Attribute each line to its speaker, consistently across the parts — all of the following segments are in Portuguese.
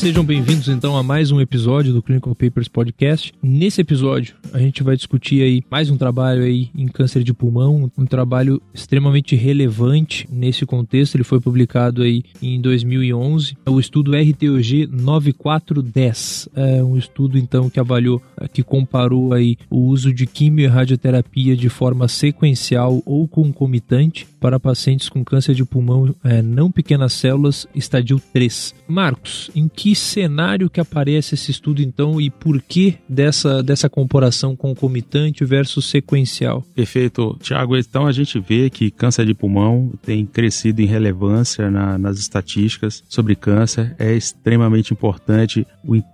Speaker 1: Sejam bem-vindos então a mais um episódio do Clinical Papers Podcast. Nesse episódio, a gente vai discutir aí mais um trabalho aí em câncer de pulmão, um trabalho extremamente relevante nesse contexto. Ele foi publicado aí em 2011, o estudo RTOG 9410. É um estudo então que avaliou, que comparou aí o uso de quimio e radioterapia de forma sequencial ou concomitante para pacientes com câncer de pulmão é, não pequenas células, estadio 3. Marcos, em que cenário que aparece esse estudo então e por que dessa, dessa comparação concomitante versus sequencial?
Speaker 2: Perfeito, Tiago. Então a gente vê que câncer de pulmão tem crescido em relevância na, nas estatísticas sobre câncer. É extremamente importante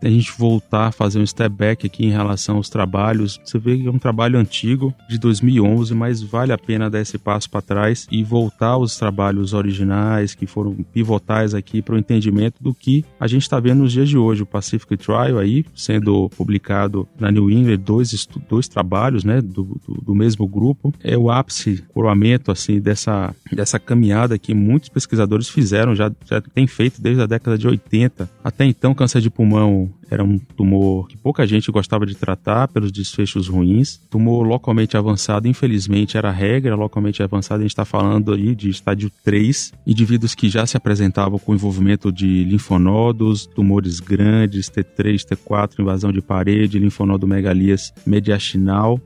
Speaker 2: a gente voltar a fazer um step back aqui em relação aos trabalhos. Você vê que é um trabalho antigo, de 2011, mas vale a pena dar esse passo para trás e voltar aos trabalhos originais que foram pivotais aqui para o entendimento do que a gente está vendo nos dias de hoje. O Pacific Trial aí sendo publicado na New England, dois, dois trabalhos né, do, do, do mesmo grupo. É o ápice, coroamento assim, dessa, dessa caminhada que muitos pesquisadores fizeram, já, já tem feito desde a década de 80. Até então, câncer de pulmão era um tumor que pouca gente gostava de tratar pelos desfechos ruins. Tumor localmente avançado, infelizmente, era regra. Localmente avançado, a gente está falando aí de estádio 3. Indivíduos que já se apresentavam com envolvimento de linfonodos, tumores grandes, T3, T4, invasão de parede, linfonodo megalias mediastinal,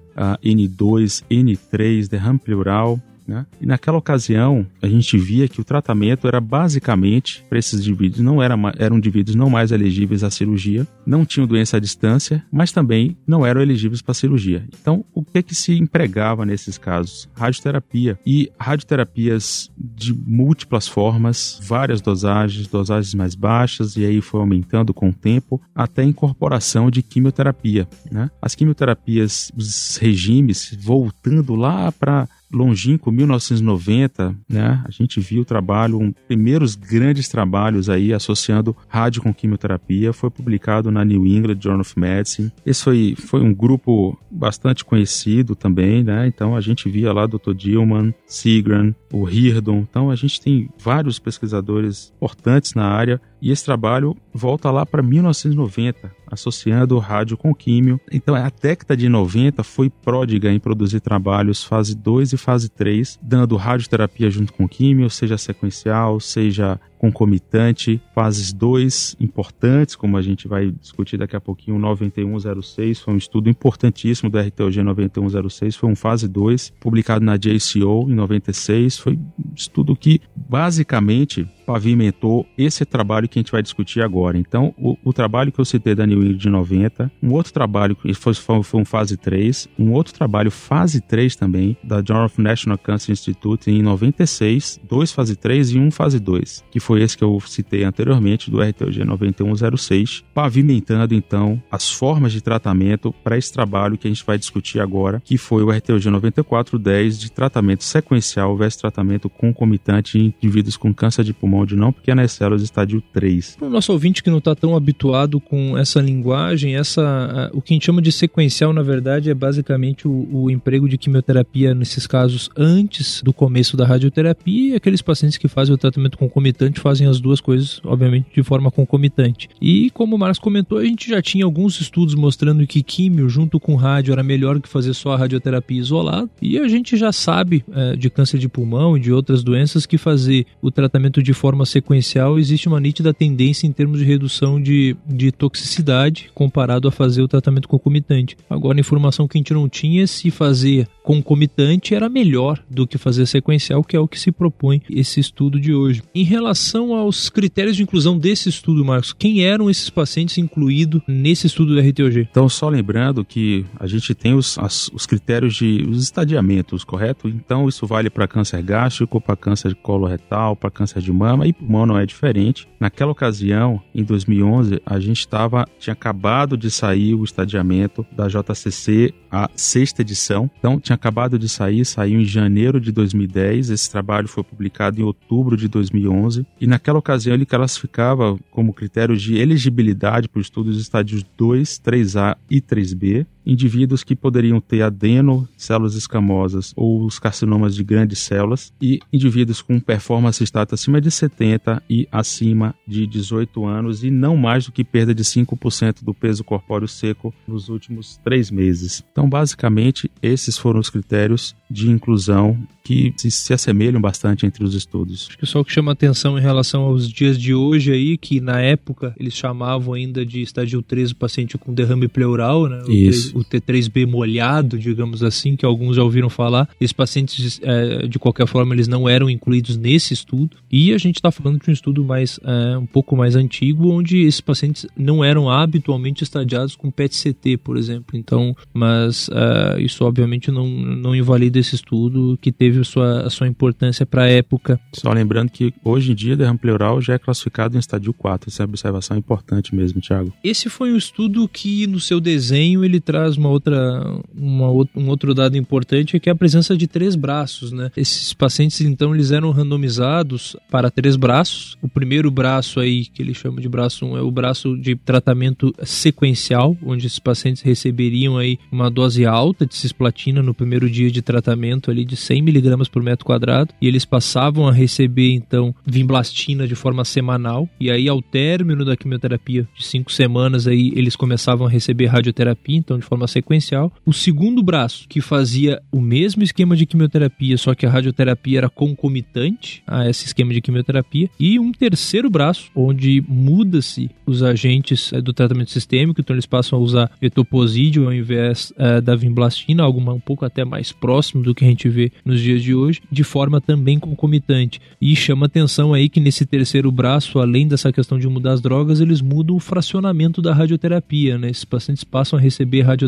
Speaker 2: N2, N3, derrame pleural, né? E naquela ocasião, a gente via que o tratamento era basicamente para esses indivíduos, não era, eram indivíduos não mais elegíveis à cirurgia, não tinham doença à distância, mas também não eram elegíveis para cirurgia. Então, o que que se empregava nesses casos? Radioterapia. E radioterapias de múltiplas formas, várias dosagens, dosagens mais baixas, e aí foi aumentando com o tempo, até incorporação de quimioterapia. Né? As quimioterapias, os regimes, voltando lá para longínquo 1990, né, a gente viu o trabalho, um, primeiros grandes trabalhos aí associando rádio com quimioterapia, foi publicado na New England Journal of Medicine. Esse foi, foi um grupo bastante conhecido também, né, então a gente via lá Dr. Dillman, Sigran, o Hirdon, então a gente tem vários pesquisadores importantes na área e esse trabalho volta lá para 1990, associando o rádio com químio. Então a década de 90 foi pródiga em produzir trabalhos fase 2 e fase 3, dando radioterapia junto com químio, seja sequencial, seja concomitante, fases 2 importantes, como a gente vai discutir daqui a pouquinho, o 9106, foi um estudo importantíssimo do RTOG 9106, foi um fase 2, publicado na JCO em 96, foi um estudo que basicamente pavimentou esse trabalho que a gente vai discutir agora. Então, o, o trabalho que eu citei da New England de 90, um outro trabalho que foi, foi um fase 3, um outro trabalho fase 3 também, da Journal of National Cancer Institute em 96, dois fase 3 e um fase 2, que foi esse que eu citei anteriormente, do RTOG 9106, pavimentando então as formas de tratamento para esse trabalho que a gente vai discutir agora, que foi o RTOG 9410 de tratamento sequencial versus tratamento concomitante em indivíduos com câncer de pulmão de não pequenas células estádio 3.
Speaker 1: Para o nosso ouvinte que não está tão habituado com essa linguagem, essa, o que a gente chama de sequencial, na verdade, é basicamente o, o emprego de quimioterapia nesses casos antes do começo da radioterapia e aqueles pacientes que fazem o tratamento concomitante fazem as duas coisas, obviamente, de forma concomitante. E como o Marcos comentou, a gente já tinha alguns estudos mostrando que químio junto com rádio era melhor que fazer só a radioterapia isolada. E a gente já sabe é, de câncer de pulmão e de outras doenças que fazer o tratamento de forma sequencial existe uma nítida tendência em termos de redução de, de toxicidade comparado a fazer o tratamento concomitante. Agora, a informação que a gente não tinha se fazer concomitante era melhor do que fazer sequencial, que é o que se propõe esse estudo de hoje. Em relação relação aos critérios de inclusão desse estudo, Marcos, quem eram esses pacientes incluídos nesse estudo da RTOG?
Speaker 2: Então, só lembrando que a gente tem os, as, os critérios de os estadiamentos, correto? Então, isso vale para câncer gástrico, para câncer de colo retal, para câncer de mama e pulmão não é diferente. Naquela ocasião, em 2011, a gente tava, tinha acabado de sair o estadiamento da JCC, a sexta edição. Então, tinha acabado de sair, saiu em janeiro de 2010. Esse trabalho foi publicado em outubro de 2011 e naquela ocasião ele classificava como critério de elegibilidade para o estudo os estádios 2, 3A e 3B indivíduos que poderiam ter adeno, células escamosas ou os carcinomas de grandes células e indivíduos com performance status acima de 70 e acima de 18 anos e não mais do que perda de 5% do peso corpóreo seco nos últimos três meses. Então, basicamente, esses foram os critérios de inclusão que se, se, assemelham bastante entre os estudos.
Speaker 1: Acho que só o que chama atenção em relação aos dias de hoje aí, que na época eles chamavam ainda de estágio 3 o paciente com derrame pleural, né?
Speaker 2: Isso.
Speaker 1: O T3B molhado, digamos assim, que alguns já ouviram falar. Esses pacientes, é, de qualquer forma, eles não eram incluídos nesse estudo. E a gente está falando de um estudo mais é, um pouco mais antigo, onde esses pacientes não eram habitualmente estadiados com PET-CT, por exemplo. Então, mas é, isso obviamente não, não invalida esse estudo que teve a sua, a sua importância para a época.
Speaker 2: Só lembrando que hoje em dia derrame pleural já é classificado em estádio 4. Essa é uma observação importante mesmo, Thiago.
Speaker 1: Esse foi um estudo que no seu desenho ele traz uma outra, uma, um outro dado importante que é a presença de três braços, né? Esses pacientes então eles eram randomizados para três braços. O primeiro braço aí que ele chama de braço 1 é o braço de tratamento sequencial, onde esses pacientes receberiam aí uma dose alta de cisplatina no primeiro dia de tratamento ali de 100 miligramas por metro quadrado e eles passavam a receber então vimblastina de forma semanal e aí ao término da quimioterapia de cinco semanas aí eles começavam a receber radioterapia então de forma sequencial. O segundo braço, que fazia o mesmo esquema de quimioterapia, só que a radioterapia era concomitante a esse esquema de quimioterapia. E um terceiro braço, onde muda-se os agentes é, do tratamento sistêmico, então eles passam a usar etoposídeo ao invés é, da vimblastina, algo um pouco até mais próximo do que a gente vê nos dias de hoje, de forma também concomitante. E chama atenção aí que nesse terceiro braço, além dessa questão de mudar as drogas, eles mudam o fracionamento da radioterapia, né? Esses pacientes passam a receber radioterapia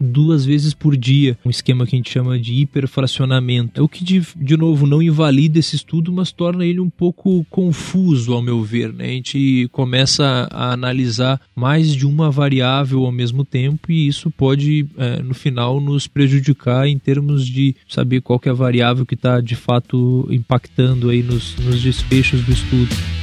Speaker 1: duas vezes por dia, um esquema que a gente chama de hiperfracionamento. É o que, de, de novo, não invalida esse estudo, mas torna ele um pouco confuso, ao meu ver. Né? A gente começa a analisar mais de uma variável ao mesmo tempo e isso pode, é, no final, nos prejudicar em termos de saber qual é a variável que está, de fato, impactando aí nos, nos desfechos do estudo.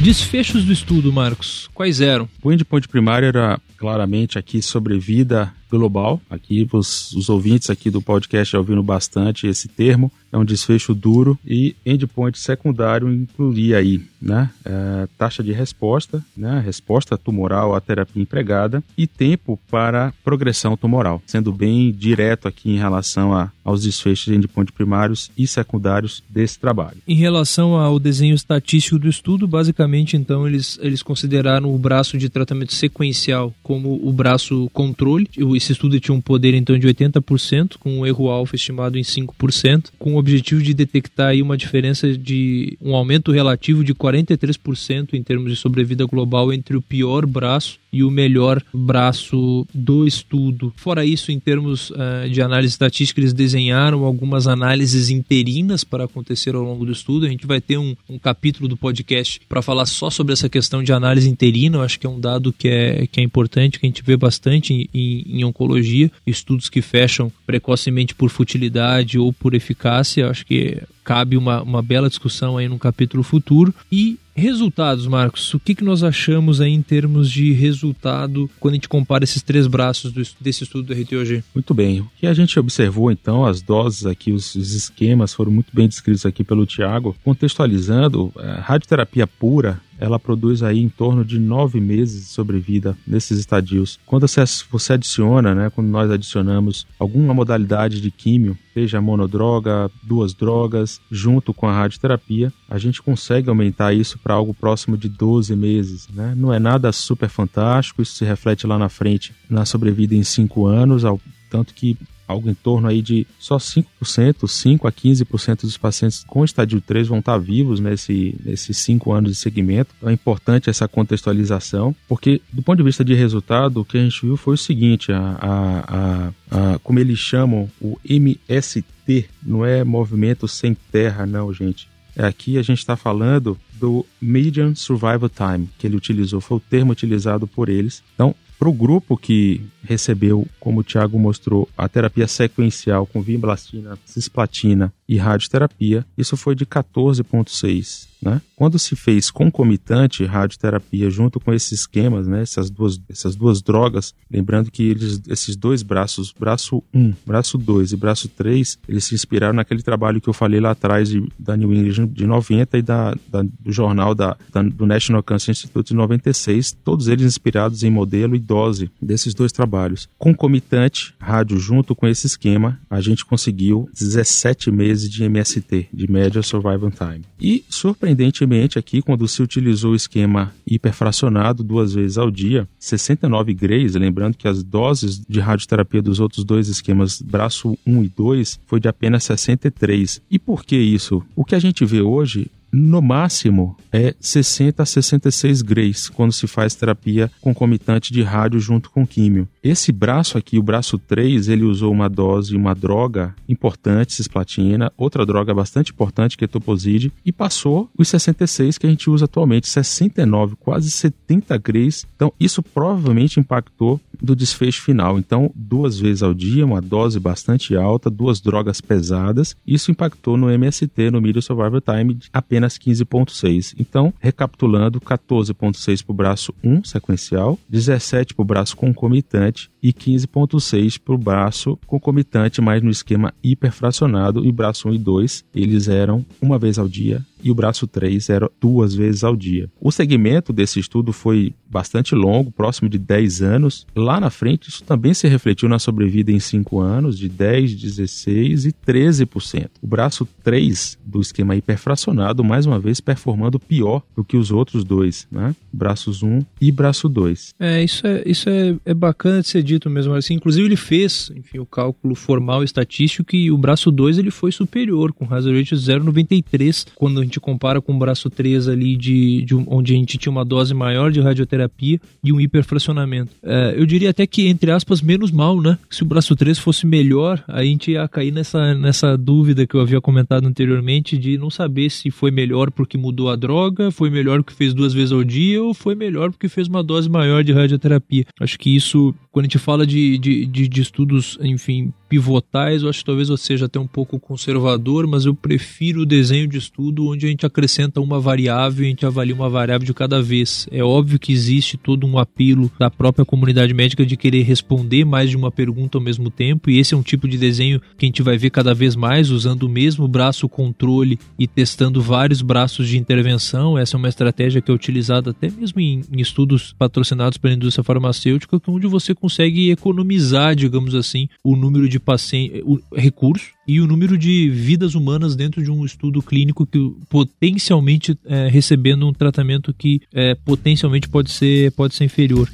Speaker 1: Desfechos do estudo, Marcos, quais eram?
Speaker 2: O endpoint primário era claramente aqui sobrevida global. Aqui os, os ouvintes aqui do podcast já ouviram bastante esse termo. É um desfecho duro e endpoint secundário incluiria aí, né, é, taxa de resposta, né, resposta tumoral à terapia empregada e tempo para progressão tumoral, sendo bem direto aqui em relação a, aos desfechos de endpoint primários e secundários desse trabalho.
Speaker 1: Em relação ao desenho estatístico do estudo, basicamente, então, eles, eles consideraram o braço de tratamento sequencial como o braço controle. Esse estudo tinha um poder, então, de 80%, com um erro alfa estimado em 5%, com o objetivo de detectar aí uma diferença de um aumento relativo de 43% em termos de sobrevida global entre o pior braço e o melhor braço do estudo. Fora isso, em termos uh, de análise estatística, eles desenharam algumas análises interinas para acontecer ao longo do estudo. A gente vai ter um, um capítulo do podcast para falar só sobre essa questão de análise interina. Eu acho que é um dado que é, que é importante, que a gente vê bastante em, em, oncologia, estudos que fecham precocemente por futilidade ou por eficácia. Eu acho que cabe uma, uma bela discussão aí no capítulo futuro. E Resultados, Marcos. O que, que nós achamos aí em termos de resultado quando a gente compara esses três braços do, desse estudo do RTOG?
Speaker 2: Muito bem. O que a gente observou então, as doses aqui, os, os esquemas foram muito bem descritos aqui pelo Tiago. Contextualizando, a radioterapia pura ela produz aí em torno de nove meses de sobrevida nesses estadios. Quando você, adiciona, né, quando nós adicionamos alguma modalidade de químio, seja monodroga, duas drogas, junto com a radioterapia, a gente consegue aumentar isso para algo próximo de 12 meses. Né? Não é nada super fantástico, isso se reflete lá na frente na sobrevida em cinco anos, ao tanto que algo em torno aí de só 5%, 5 a 15% dos pacientes com estádio 3 vão estar vivos nesse, nesses 5 anos de segmento. Então é importante essa contextualização, porque do ponto de vista de resultado, o que a gente viu foi o seguinte, a, a, a, como eles chamam o MST, não é movimento sem terra não, gente. É aqui a gente está falando do Median Survival Time, que ele utilizou, foi o termo utilizado por eles. Então, para o grupo que recebeu, como o Thiago mostrou, a terapia sequencial com vimblastina, cisplatina e radioterapia, isso foi de 14,6. Né? Quando se fez concomitante radioterapia junto com esses esquemas, né, essas, duas, essas duas drogas, lembrando que eles, esses dois braços, braço 1, braço 2 e braço 3, eles se inspiraram naquele trabalho que eu falei lá atrás de, da New England de 90 e da, da do jornal da, da, do National Cancer Institute de 96, todos eles inspirados em modelo e dose desses dois trabalhos. Concomitante, rádio junto com esse esquema, a gente conseguiu 17 meses de MST, de Medial Survival Time. E, surpreendente, Surpreendentemente, aqui, quando se utilizou o esquema hiperfracionado duas vezes ao dia, 69 grays, lembrando que as doses de radioterapia dos outros dois esquemas, braço 1 e 2, foi de apenas 63. E por que isso? O que a gente vê hoje no máximo é 60 a 66 grays quando se faz terapia concomitante de rádio junto com químio. Esse braço aqui, o braço 3, ele usou uma dose, uma droga importante, cisplatina, outra droga bastante importante, ketoposide, e passou os 66 que a gente usa atualmente, 69, quase 70 grays. Então, isso provavelmente impactou do desfecho final. Então, duas vezes ao dia, uma dose bastante alta, duas drogas pesadas, isso impactou no MST, no Medium Survival Time, apenas apenas 15,6. Então, recapitulando, 14,6 para o braço 1 sequencial, 17 para o braço concomitante e 15,6 para o braço concomitante, mas no esquema hiperfracionado. E braço 1 e 2, eles eram uma vez ao dia e o braço 3 era duas vezes ao dia. O segmento desse estudo foi bastante longo, próximo de 10 anos. Lá na frente, isso também se refletiu na sobrevida em 5 anos, de 10, 16 e 13%. O braço 3 do esquema hiperfracionado, mais uma vez, performando pior do que os outros dois, né? Braços 1 e braço 2.
Speaker 1: É, isso é, isso é, é bacana de ser dito mesmo assim. Inclusive, ele fez, enfim, o cálculo formal estatístico que o braço 2 ele foi superior, com hazard ratio 0,93, quando gente compara com o braço 3 ali, de, de onde a gente tinha uma dose maior de radioterapia e um hiperfracionamento. É, eu diria até que, entre aspas, menos mal, né? Se o braço 3 fosse melhor, a gente ia cair nessa, nessa dúvida que eu havia comentado anteriormente de não saber se foi melhor porque mudou a droga, foi melhor porque fez duas vezes ao dia ou foi melhor porque fez uma dose maior de radioterapia. Acho que isso, quando a gente fala de, de, de, de estudos, enfim, pivotais, eu acho que talvez eu seja até um pouco conservador, mas eu prefiro o desenho de estudo onde a gente acrescenta uma variável e a gente avalia uma variável de cada vez. É óbvio que existe todo um apelo da própria comunidade médica de querer responder mais de uma pergunta ao mesmo tempo, e esse é um tipo de desenho que a gente vai ver cada vez mais usando o mesmo braço controle e testando vários braços de intervenção. Essa é uma estratégia que é utilizada até mesmo em, em estudos patrocinados pela indústria farmacêutica, onde você consegue economizar, digamos assim, o número de de paciente, recurso e o número de vidas humanas dentro de um estudo clínico que potencialmente é, recebendo um tratamento que é, potencialmente pode ser, pode ser inferior.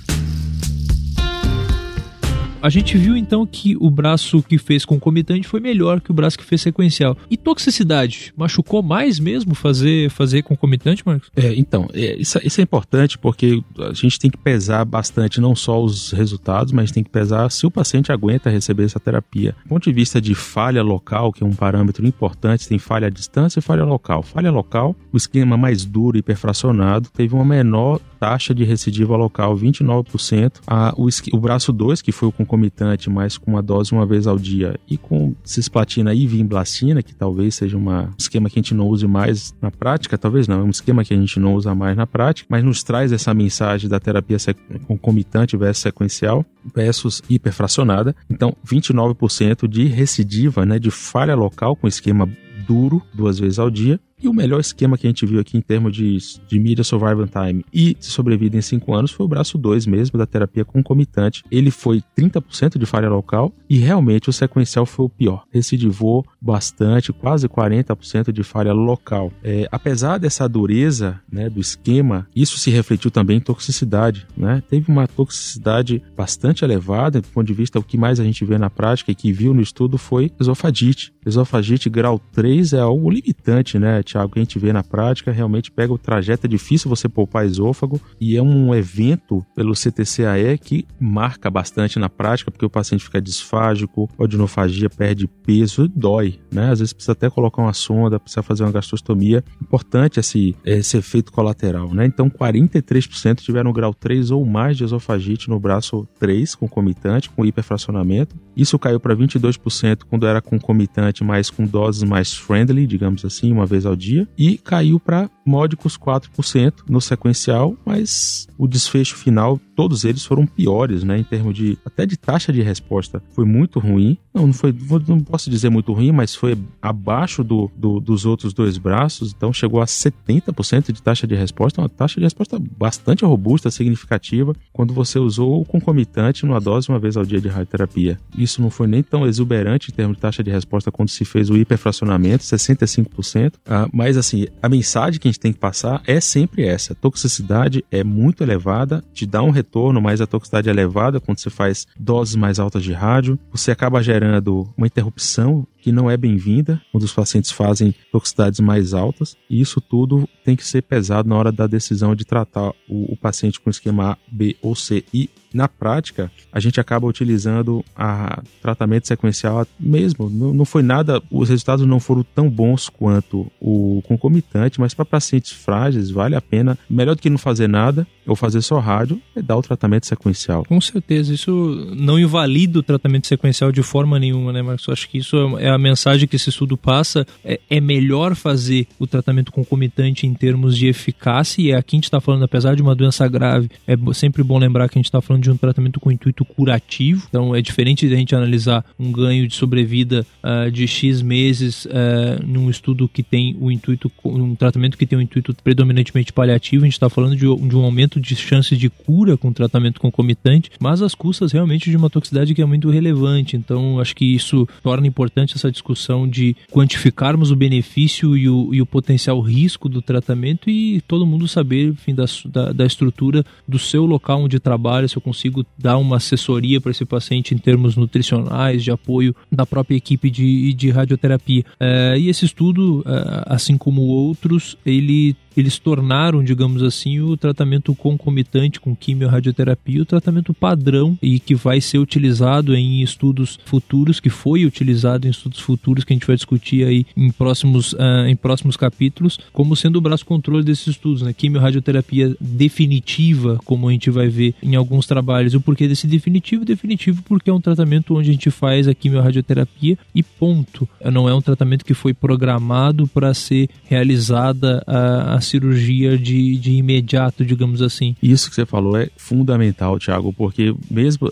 Speaker 1: A gente viu então que o braço que fez concomitante foi melhor que o braço que fez sequencial. E toxicidade? Machucou mais mesmo fazer, fazer concomitante, Marcos?
Speaker 2: É, então, é, isso, isso, é importante porque a gente tem que pesar bastante não só os resultados, mas tem que pesar se o paciente aguenta receber essa terapia. Do ponto de vista de falha local, que é um parâmetro importante, tem falha à distância e falha local. Falha local, o esquema mais duro e hiperfracionado teve uma menor taxa de recidiva local, 29%. A, o, o braço 2, que foi o concomitante, mas com uma dose uma vez ao dia, e com cisplatina e vimblastina, que talvez seja um esquema que a gente não use mais na prática, talvez não, é um esquema que a gente não usa mais na prática, mas nos traz essa mensagem da terapia concomitante versus sequencial versus hiperfracionada. Então, 29% de recidiva, né, de falha local com esquema duro duas vezes ao dia E o melhor esquema que a gente viu aqui em termos de, de Media Survival Time e sobrevida em 5 anos foi o braço 2 mesmo da terapia concomitante. Ele foi 30% de falha local e realmente o sequencial foi o pior. Recidivou bastante, quase 40% de falha local. É, apesar dessa dureza né, do esquema, isso se refletiu também em toxicidade. Né? Teve uma toxicidade bastante elevada, do ponto de vista o que mais a gente vê na prática e que viu no estudo foi esofagite. Esofagite grau 3 é algo limitante, né, Tiago, que a gente vê na prática, realmente pega o trajeto, é difícil você poupar esôfago e é um evento pelo CTCAE que marca bastante na prática, porque o paciente fica disfágico, odinofagia, perde peso, dói, né? Às vezes precisa até colocar uma sonda, precisa fazer uma gastrostomia. Importante esse, esse efeito colateral, né? Então, 43% tiveram grau 3 ou mais de esofagite no braço 3, concomitante, com hiperfracionamento. Isso caiu para 22% quando era concomitante, mas com doses mais friendly, digamos assim, uma vez ao dia, e caiu para módicos 4% no sequencial, mas o desfecho final, todos eles foram piores, né, em termos de até de taxa de resposta, foi muito ruim. Não, não foi, não posso dizer muito ruim, mas foi abaixo do, do dos outros dois braços, então chegou a 70% de taxa de resposta, uma taxa de resposta bastante robusta, significativa, quando você usou o concomitante numa dose uma vez ao dia de radioterapia. Isso não foi nem tão exuberante em termos de taxa de resposta quando se fez o hiperfracionamento, 65%, ah, mas assim, a mensagem que a gente tem que passar é sempre essa, a toxicidade é muito elevada, te dá um retorno, mas a toxicidade é elevada quando você faz doses mais altas de rádio, você acaba gerando uma interrupção que não é bem-vinda quando os pacientes fazem toxicidades mais altas, e isso tudo tem que ser pesado na hora da decisão de tratar o, o paciente com esquema A, B ou C. E na prática, a gente acaba utilizando a tratamento sequencial mesmo. Não, não foi nada, os resultados não foram tão bons quanto o concomitante, mas para pacientes frágeis vale a pena, melhor do que não fazer nada ou fazer só rádio, é dar o tratamento sequencial.
Speaker 1: Com certeza, isso não invalida o tratamento sequencial de forma nenhuma, né, Marcos? Acho que isso é a mensagem que esse estudo passa. É, é melhor fazer o tratamento concomitante em termos de eficácia, e aqui a gente está falando, apesar de uma doença grave, é sempre bom lembrar que a gente está falando de um tratamento com intuito curativo, então é diferente de a gente analisar um ganho de sobrevida uh, de X meses uh, num estudo que tem o intuito, um tratamento que tem o um intuito predominantemente paliativo, a gente está falando de, de, um aumento de chance de cura com tratamento concomitante, mas as custas realmente de uma toxicidade que é muito relevante, então acho que isso torna importante essa discussão de quantificarmos o benefício e o, e o potencial risco do tratamento e todo mundo saber, enfim, da, da, da estrutura do seu local onde trabalha, se eu consigo dar uma assessoria para esse paciente em termos nutricionais, de apoio da própria equipe de, de radioterapia. É, e esse estudo, é, assim como outros, ele eles tornaram, digamos assim, o tratamento concomitante com quimio-radioterapia o tratamento padrão e que vai ser utilizado em estudos futuros, que foi utilizado em estudos futuros que a gente vai discutir aí em próximos, uh, em próximos capítulos, como sendo o braço controle desses estudos, né? Quimio-radioterapia definitiva, como a gente vai ver em alguns trabalhos. O porquê desse definitivo? Definitivo porque é um tratamento onde a gente faz a quimio-radioterapia e ponto. Não é um tratamento que foi programado para ser realizada a, a cirurgia de, de imediato, digamos assim.
Speaker 2: Isso que você falou é fundamental, Thiago, porque mesmo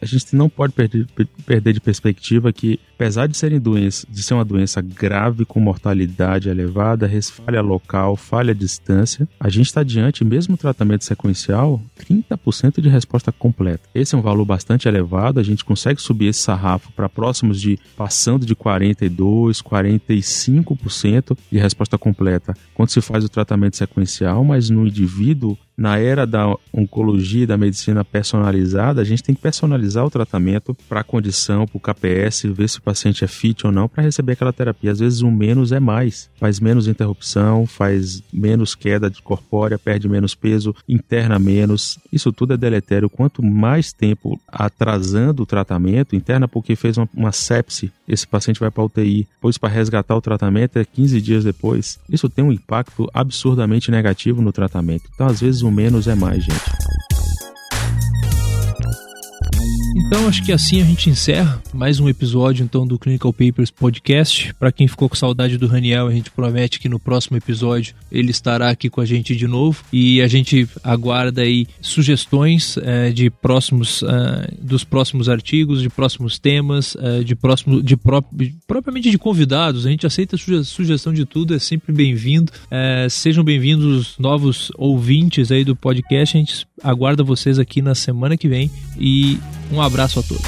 Speaker 2: a gente não pode perder, perder de perspectiva que, apesar de serem doenças, de ser uma doença grave com mortalidade elevada, falha local, falha à distância, a gente está diante, mesmo tratamento sequencial, 30% de resposta completa. Esse é um valor bastante elevado, a gente consegue subir esse sarrafo para próximos de passando de 42, 45% de resposta completa quando se faz o tratamento sequencial, mas no indivíduo na era da oncologia e da medicina personalizada, a gente tem que personalizar o tratamento para a condição, para o KPS, ver se o paciente é fit ou não para receber aquela terapia. Às vezes, um menos é mais. Faz menos interrupção, faz menos queda de corpórea, perde menos peso, interna menos. Isso tudo é deletério. Quanto mais tempo atrasando o tratamento, interna porque fez uma, uma sepse, esse paciente vai para UTI, depois para resgatar o tratamento é 15 dias depois. Isso tem um impacto absurdamente negativo no tratamento. Então, às vezes, menos é mais, gente.
Speaker 1: Então acho que assim a gente encerra mais um episódio então do Clinical Papers Podcast. Para quem ficou com saudade do Raniel, a gente promete que no próximo episódio ele estará aqui com a gente de novo e a gente aguarda aí sugestões é, de próximos é, dos próximos artigos, de próximos temas, é, de próximo de pró propriamente de convidados. A gente aceita suge sugestão de tudo, é sempre bem-vindo. sejam bem-vindos novos ouvintes aí do podcast. A gente aguarda vocês aqui na semana que vem e um abraço a todos.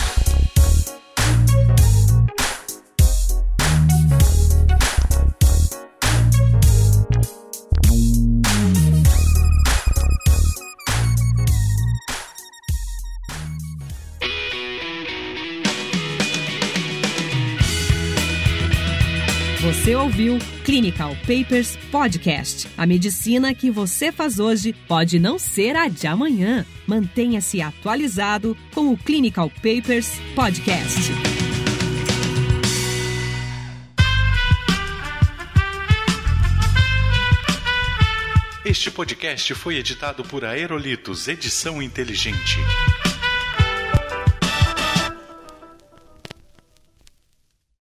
Speaker 3: Você ouviu Clinical Papers Podcast. A medicina que você faz hoje pode não ser a de amanhã. Mantenha-se atualizado com o Clinical Papers Podcast.
Speaker 4: Este podcast foi editado por Aerolitos Edição Inteligente.